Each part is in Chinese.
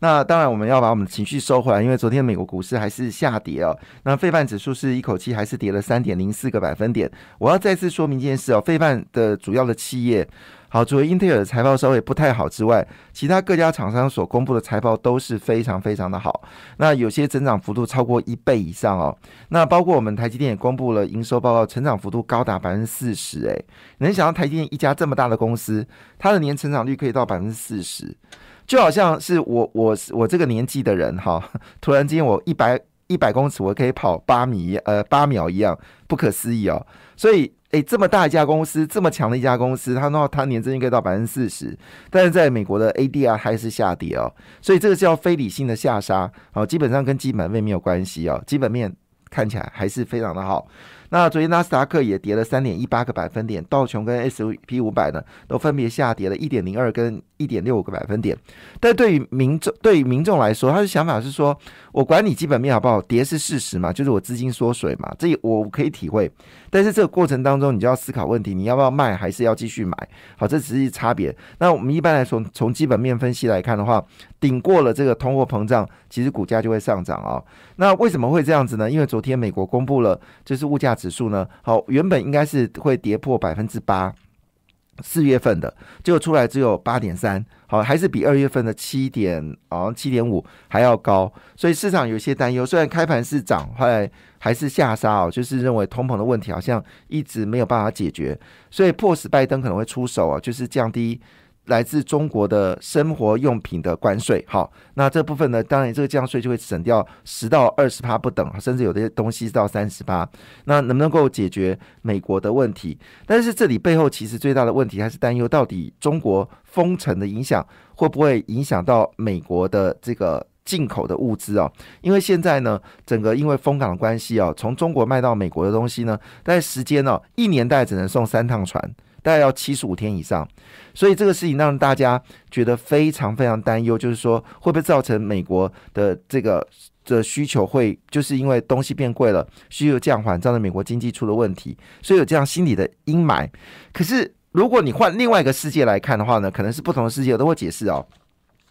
那当然，我们要把我们的情绪收回来，因为昨天美国股市还是下跌哦。那费半指数是一口气还是跌了三点零四个百分点。我要再次说明一件事哦，费半的主要的企业，好，除了英特尔的财报稍微不太好之外，其他各家厂商所公布的财报都是非常非常的好。那有些增长幅度超过一倍以上哦。那包括我们台积电也公布了营收报告，成长幅度高达百分之四十。诶，能想到台积电一家这么大的公司，它的年成长率可以到百分之四十？就好像是我我我这个年纪的人哈，突然间我一百一百公尺我可以跑八米呃八秒一样不可思议哦。所以诶，这么大一家公司，这么强的一家公司，它那它年增应该到百分之四十，但是在美国的 ADR 还是下跌哦。所以这个叫非理性的下杀哦，基本上跟基本面没有关系哦，基本面看起来还是非常的好。那昨天纳斯达克也跌了三点一八个百分点，道琼跟 S P 五百呢都分别下跌了一点零二跟一点六个百分点。但对于民众，对于民众来说，他的想法是说，我管你基本面好不好，跌是事实嘛，就是我资金缩水嘛，这我可以体会。但是这个过程当中，你就要思考问题，你要不要卖，还是要继续买？好，这只是差别。那我们一般来说，从基本面分析来看的话，顶过了这个通货膨胀，其实股价就会上涨啊。那为什么会这样子呢？因为昨天美国公布了，就是物价。指数呢？好，原本应该是会跌破百分之八，四月份的结果出来只有八点三，好，还是比二月份的七点，好像七点五还要高，所以市场有些担忧。虽然开盘是涨，后来还是下杀哦，就是认为通膨的问题好像一直没有办法解决，所以迫使拜登可能会出手啊，就是降低。来自中国的生活用品的关税，好，那这部分呢，当然这个降税就会省掉十到二十趴不等，甚至有的东西到三十趴。那能不能够解决美国的问题？但是这里背后其实最大的问题还是担忧，到底中国封城的影响会不会影响到美国的这个进口的物资啊？因为现在呢，整个因为封港的关系啊，从中国卖到美国的东西呢，在时间呢，一年代只能送三趟船。大概要七十五天以上，所以这个事情让大家觉得非常非常担忧，就是说会不会造成美国的这个的需求会就是因为东西变贵了，需求降缓，造成美国经济出了问题，所以有这样心理的阴霾。可是如果你换另外一个世界来看的话呢，可能是不同的世界，都会解释哦。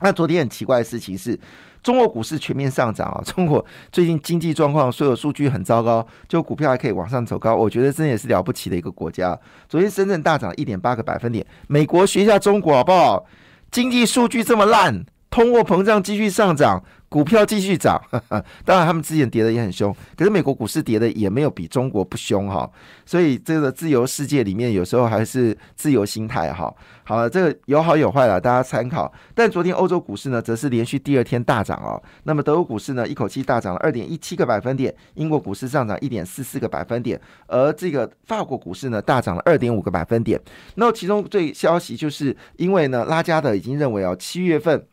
那昨天很奇怪的事情是。中国股市全面上涨啊！中国最近经济状况所有数据很糟糕，就股票还可以往上走高，我觉得这也是了不起的一个国家。昨天深圳大涨一点八个百分点，美国学一下中国好不好？经济数据这么烂，通货膨胀继续上涨。股票继续涨，当然他们之前跌的也很凶，可是美国股市跌的也没有比中国不凶哈，所以这个自由世界里面有时候还是自由心态哈。好了，这个有好有坏了，大家参考。但昨天欧洲股市呢，则是连续第二天大涨哦。那么德国股市呢，一口气大涨了二点一七个百分点，英国股市上涨一点四四个百分点，而这个法国股市呢，大涨了二点五个百分点。那其中最消息就是因为呢，拉加德已经认为哦，七月份。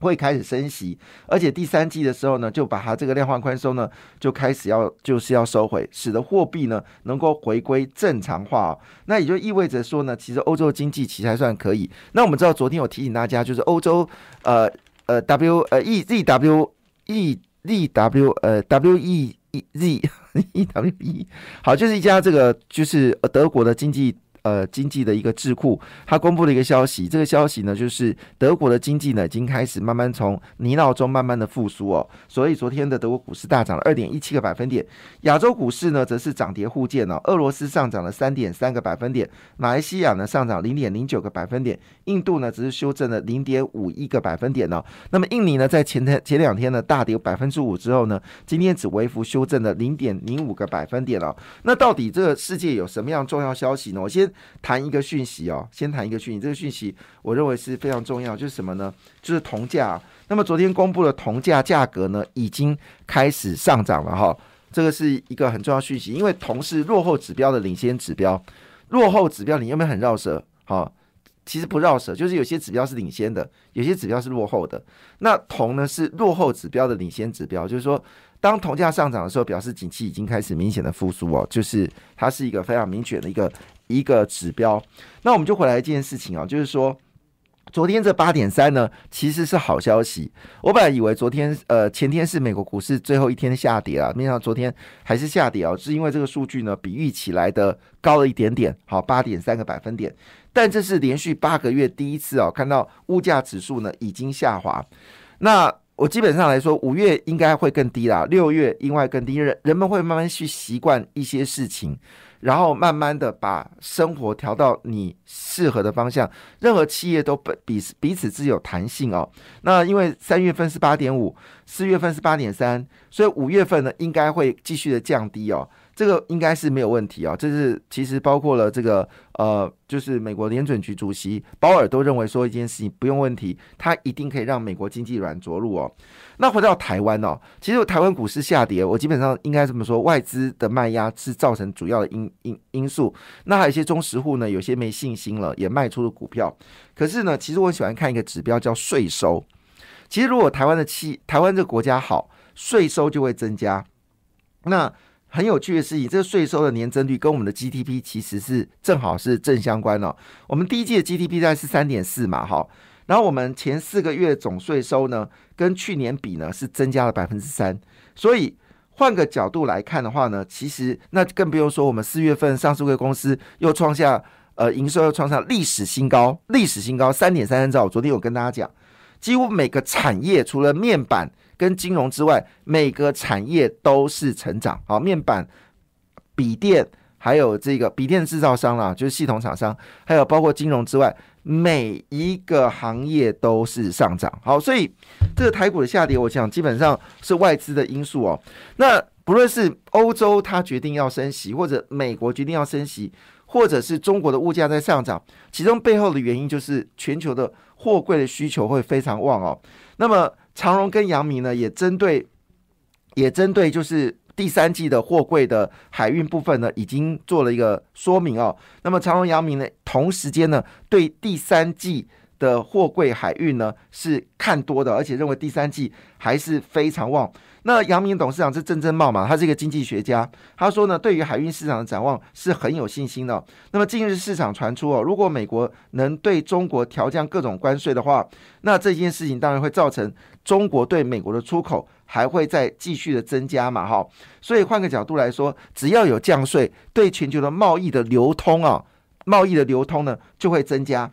会开始升息，而且第三季的时候呢，就把它这个量化宽松呢，就开始要就是要收回，使得货币呢能够回归正常化。哦那也就意味着说呢，其实欧洲经济其实还算可以。那我们知道昨天有提醒大家，就是欧洲呃呃 W 呃 E Z W E Z W 呃 W E E Z E W E 好，就是一家这个就是德国的经济。呃，经济的一个智库，他公布了一个消息。这个消息呢，就是德国的经济呢，已经开始慢慢从泥淖中慢慢的复苏哦。所以昨天的德国股市大涨了二点一七个百分点，亚洲股市呢，则是涨跌互见哦。俄罗斯上涨了三点三个百分点，马来西亚呢上涨零点零九个百分点，印度呢只是修正了零点五一个百分点呢。那么印尼呢，在前天前两天呢大跌百分之五之后呢，今天只微幅修正了零点零五个百分点了。那到底这个世界有什么样重要消息呢？我先。谈一个讯息哦，先谈一个讯息。这个讯息我认为是非常重要，就是什么呢？就是铜价。那么昨天公布的铜价价格呢，已经开始上涨了哈。这个是一个很重要讯息，因为铜是落后指标的领先指标。落后指标你有没有很绕舌？哈，其实不绕舌，就是有些指标是领先的，有些指标是落后的。那铜呢是落后指标的领先指标，就是说。当铜价上涨的时候，表示景气已经开始明显的复苏哦，就是它是一个非常明显的一个一个指标。那我们就回来一件事情啊，就是说昨天这八点三呢，其实是好消息。我本来以为昨天呃前天是美国股市最后一天下跌啊，没想到昨天还是下跌啊，是因为这个数据呢比预期来的高了一点点，好八点三个百分点。但这是连续八个月第一次哦，看到物价指数呢已经下滑。那我基本上来说，五月应该会更低啦，六月应该更低，人人们会慢慢去习惯一些事情。然后慢慢的把生活调到你适合的方向，任何企业都彼此彼此自有弹性哦。那因为三月份是八点五，四月份是八点三，所以五月份呢应该会继续的降低哦。这个应该是没有问题啊，这是其实包括了这个呃，就是美国联准局主席鲍尔都认为说一件事情不用问题，他一定可以让美国经济软着陆哦。那回到台湾哦，其实台湾股市下跌，我基本上应该这么说，外资的卖压是造成主要的因因因素。那还有一些中实户呢，有些没信心了，也卖出了股票。可是呢，其实我喜欢看一个指标叫税收。其实如果台湾的企台湾这个国家好，税收就会增加。那很有趣的事情，这个税收的年增率跟我们的 GDP 其实是正好是正相关哦。我们第一季的 GDP 在是三点四嘛，哈，然后我们前四个月总税收呢，跟去年比呢是增加了百分之三。所以换个角度来看的话呢，其实那更不用说我们四月份上市会公司又创下呃营收又创下历史新高，历史新高三点三三兆。昨天有跟大家讲，几乎每个产业除了面板。跟金融之外，每个产业都是成长。好，面板、笔电，还有这个笔电制造商啦，就是系统厂商，还有包括金融之外，每一个行业都是上涨。好，所以这个台股的下跌，我想基本上是外资的因素哦。那不论是欧洲它决定要升息，或者美国决定要升息，或者是中国的物价在上涨，其中背后的原因就是全球的货柜的需求会非常旺哦。那么长荣跟杨明呢，也针对，也针对就是第三季的货柜的海运部分呢，已经做了一个说明哦。那么长荣、杨明呢，同时间呢，对第三季的货柜海运呢是看多的，而且认为第三季还是非常旺。那杨明董事长是郑正茂嘛？他是一个经济学家。他说呢，对于海运市场的展望是很有信心的。那么近日市场传出哦，如果美国能对中国调降各种关税的话，那这件事情当然会造成中国对美国的出口还会再继续的增加嘛？哈，所以换个角度来说，只要有降税，对全球的贸易的流通啊，贸易的流通呢就会增加。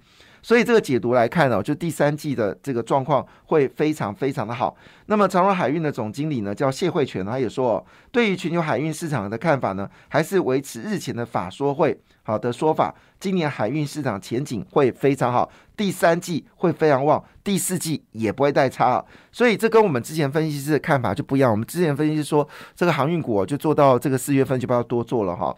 所以这个解读来看呢，就第三季的这个状况会非常非常的好。那么长荣海运的总经理呢，叫谢慧全，他也说哦，对于全球海运市场的看法呢，还是维持日前的法说会好的说法。今年海运市场前景会非常好，第三季会非常旺，第四季也不会太差。所以这跟我们之前分析师的看法就不一样。我们之前分析师说，这个航运股就做到这个四月份就不要多做了哈。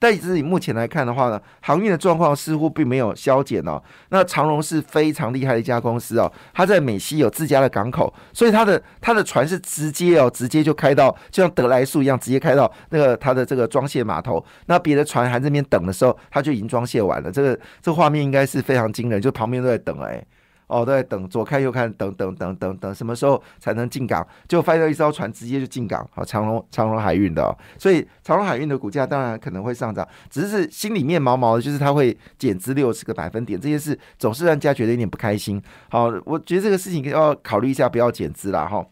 但自己目前来看的话呢，航运的状况似乎并没有消减哦。那长荣是非常厉害的一家公司哦，它在美西有自家的港口，所以它的它的船是直接哦，直接就开到，就像德莱树一样，直接开到那个它的这个装卸码头。那别的船还在那边等的时候，它就已经装卸完了。这个这画面应该是非常惊人，就旁边都在等哎。哦，都在等，左看右看，等等等等等，什么时候才能进港？就发现一艘船直接就进港，好，长隆长隆海运的，所以长隆海运的股价当然可能会上涨，只是心里面毛毛的，就是它会减资六十个百分点，这些事总是让人家觉得有点不开心。好，我觉得这个事情要考虑一下，不要减资了哈。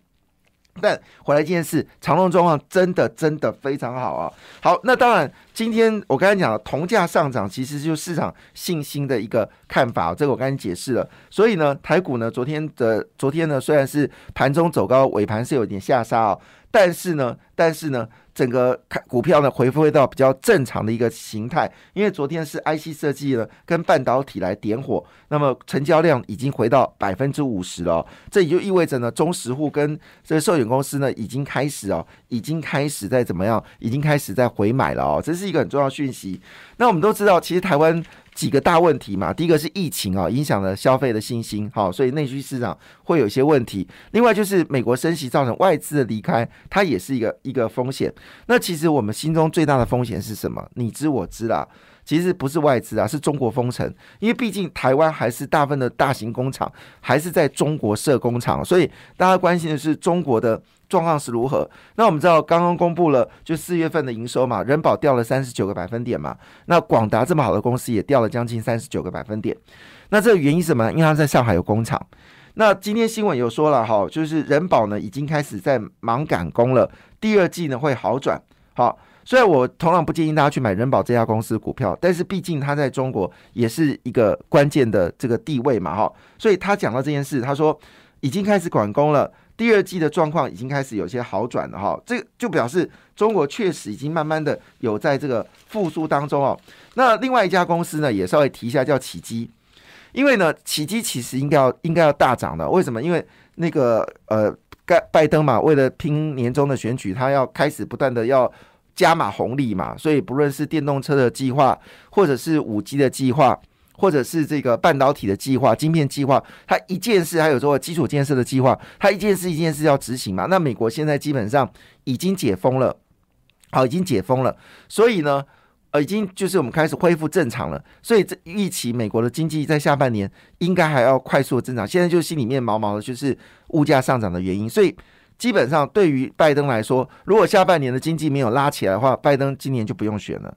但回来这件事，长隆状况真的真的非常好啊！好，那当然，今天我刚才讲了，铜价上涨，其实就市场信心的一个看法，这个我刚才解释了。所以呢，台股呢，昨天的昨天呢，虽然是盘中走高，尾盘是有点下杀啊，但是呢，但是呢。整个看股票呢，回复到比较正常的一个形态，因为昨天是 IC 设计呢跟半导体来点火，那么成交量已经回到百分之五十了，这也就意味着呢，中实户跟这个寿险公司呢已经开始哦，已经开始在怎么样，已经开始在回买了哦，这是一个很重要讯息。那我们都知道，其实台湾。几个大问题嘛，第一个是疫情啊，影响了消费的信心，好，所以内需市场会有一些问题。另外就是美国升息造成外资的离开，它也是一个一个风险。那其实我们心中最大的风险是什么？你知我知啦，其实不是外资啊，是中国封城。因为毕竟台湾还是大部分的大型工厂还是在中国设工厂，所以大家关心的是中国的状况是如何？那我们知道刚刚公布了就四月份的营收嘛，人保掉了三十九个百分点嘛，那广达这么好的公司也掉了将近三十九个百分点。那这个原因是什么？因为它在上海有工厂。那今天新闻有说了哈，就是人保呢已经开始在忙赶工了，第二季呢会好转。好，虽然我同样不建议大家去买人保这家公司股票，但是毕竟它在中国也是一个关键的这个地位嘛哈，所以他讲到这件事，他说已经开始管工了，第二季的状况已经开始有些好转了哈，这就表示中国确实已经慢慢的有在这个复苏当中哦。那另外一家公司呢，也稍微提一下，叫启基。因为呢，起基其实应该要应该要大涨的。为什么？因为那个呃，拜拜登嘛，为了拼年终的选举，他要开始不断的要加码红利嘛。所以不论是电动车的计划，或者是五 G 的计划，或者是这个半导体的计划、晶片计划，它一件事还有说基础建设的计划，它一件事一件事要执行嘛。那美国现在基本上已经解封了，好，已经解封了，所以呢。呃，已经就是我们开始恢复正常了，所以这预期美国的经济在下半年应该还要快速增长。现在就心里面毛毛的，就是物价上涨的原因。所以基本上对于拜登来说，如果下半年的经济没有拉起来的话，拜登今年就不用选了。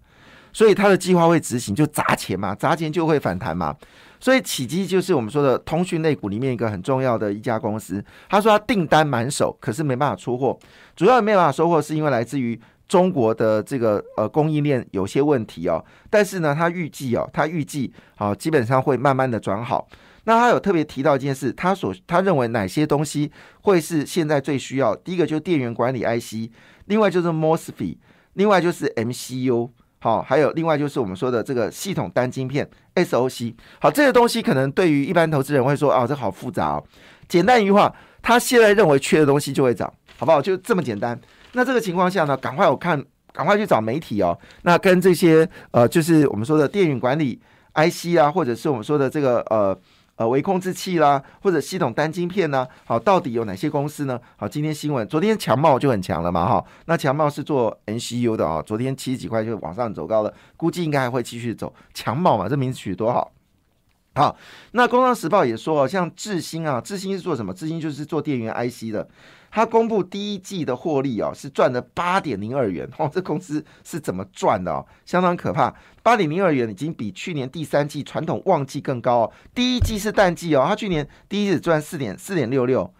所以他的计划会执行，就砸钱嘛，砸钱就会反弹嘛。所以起基就是我们说的通讯类股里面一个很重要的一家公司。他说他订单满手，可是没办法出货，主要没办法收货是因为来自于。中国的这个呃供应链有些问题哦，但是呢，他预计哦，他预计好基本上会慢慢的转好。那他有特别提到一件事，他所他认为哪些东西会是现在最需要？第一个就是电源管理 IC，另外就是 MOSFET，另外就是 MCU，好，还有另外就是我们说的这个系统单晶片 SOC。好，这些东西可能对于一般投资人会说啊，这好复杂哦。简单一句话，他现在认为缺的东西就会涨，好不好？就这么简单。那这个情况下呢，赶快我看，赶快去找媒体哦。那跟这些呃，就是我们说的电源管理 IC 啊，或者是我们说的这个呃呃微控制器啦，或者系统单晶片呢，好，到底有哪些公司呢？好，今天新闻，昨天强茂就很强了嘛，哈。那强茂是做 NCU 的啊，昨天七十几块就往上走高了，估计应该还会继续走。强茂嘛，这名字取多好。好，那工商时报也说，像智新啊，智新是做什么？智新就是做电源 IC 的。他公布第一季的获利哦，是赚了八点零二元哦，这公司是怎么赚的哦？相当可怕，八点零二元已经比去年第三季传统旺季更高哦。第一季是淡季哦，他去年第一季赚四点四点六六，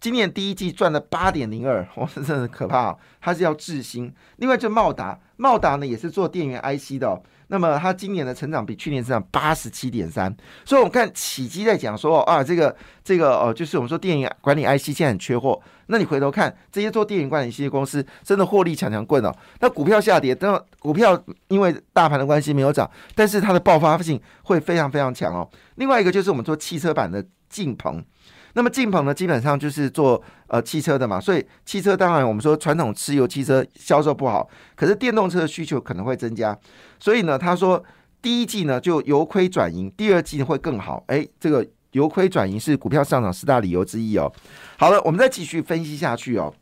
今年第一季赚了八点零二，哇，真的可怕哦。他是要智新，另外就茂达，茂达呢也是做电源 IC 的。那么它今年的成长比去年成长八十七点三，所以我们看起基在讲说啊，这个这个哦，就是我们说电影管理 IC 现在很缺货，那你回头看这些做电影管理 IC 的公司，真的获利强强棍哦。那股票下跌，等股票因为大盘的关系没有涨，但是它的爆发性会非常非常强哦。另外一个就是我们做汽车版的晋鹏。那么晋鹏呢，基本上就是做呃汽车的嘛，所以汽车当然我们说传统汽油汽车销售不好，可是电动车的需求可能会增加，所以呢，他说第一季呢就由亏转盈，第二季会更好。哎，这个由亏转盈是股票上涨十大理由之一哦。好了，我们再继续分析下去哦，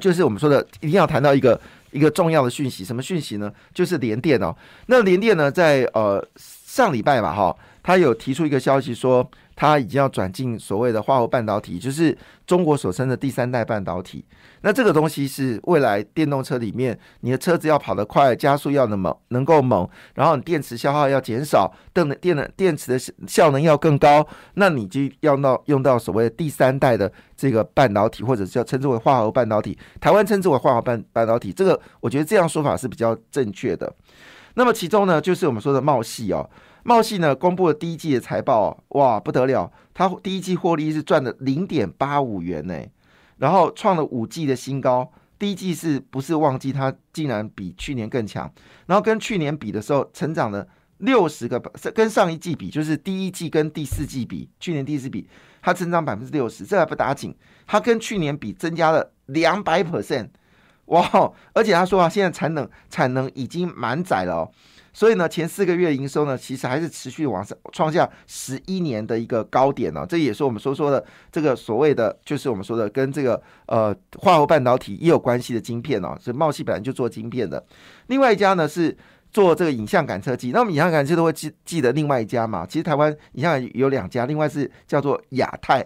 就是我们说的一定要谈到一个一个重要的讯息，什么讯息呢？就是联电哦。那联电呢，在呃上礼拜吧，哈，他有提出一个消息说。它已经要转进所谓的化合半导体，就是中国所称的第三代半导体。那这个东西是未来电动车里面，你的车子要跑得快，加速要那么能够猛，然后你电池消耗要减少，电能电能电池的效能要更高，那你就要到用到所谓的第三代的这个半导体，或者叫称之为化合半导体。台湾称之为化合半半导体，这个我觉得这样说法是比较正确的。那么其中呢，就是我们说的茂系哦。茂信呢公布了第一季的财报，哇不得了，它第一季获利是赚了零点八五元呢，然后创了五季的新高。第一季是不是旺季？它竟然比去年更强，然后跟去年比的时候，成长了六十个，跟上一季比，就是第一季跟第四季比，去年第四比，它增长百分之六十，这还不打紧，它跟去年比增加了两百 percent，哇！而且他说啊，现在产能产能已经满载了哦。所以呢，前四个月营收呢，其实还是持续往上创下十一年的一个高点呢。这也是我们所说的这个所谓的，就是我们说的跟这个呃化合半导体也有关系的晶片哦。所以茂系本来就做晶片的。另外一家呢是做这个影像感测器，那么影像感测器都会记记得另外一家嘛。其实台湾影像有两家，另外是叫做亚太。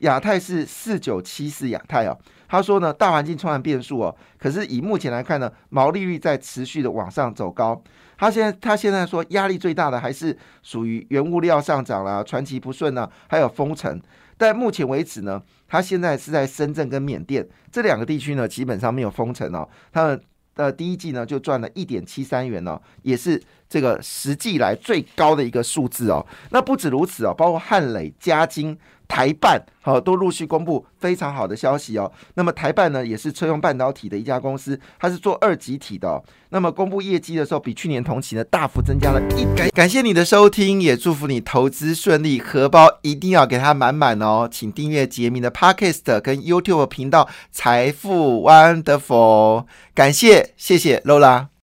亚太是四九七四亚太哦。他说呢，大环境充满变数哦，可是以目前来看呢，毛利率在持续的往上走高。他现在他现在说压力最大的还是属于原物料上涨啦、传奇不顺呢，还有封城。但目前为止呢，他现在是在深圳跟缅甸这两个地区呢，基本上没有封城哦。他们的第一季呢就赚了一点七三元哦，也是这个实际来最高的一个数字哦。那不止如此哦，包括汉磊、嘉金。台办好都陆续公布非常好的消息哦。那么台办呢，也是车用半导体的一家公司，它是做二级体的。那么公布业绩的时候，比去年同期呢大幅增加了一感感谢你的收听，也祝福你投资顺利，荷包一定要给它满满哦。请订阅杰明的 Podcast 跟 YouTube 频道财富 Wonderful，感谢谢谢 Lola。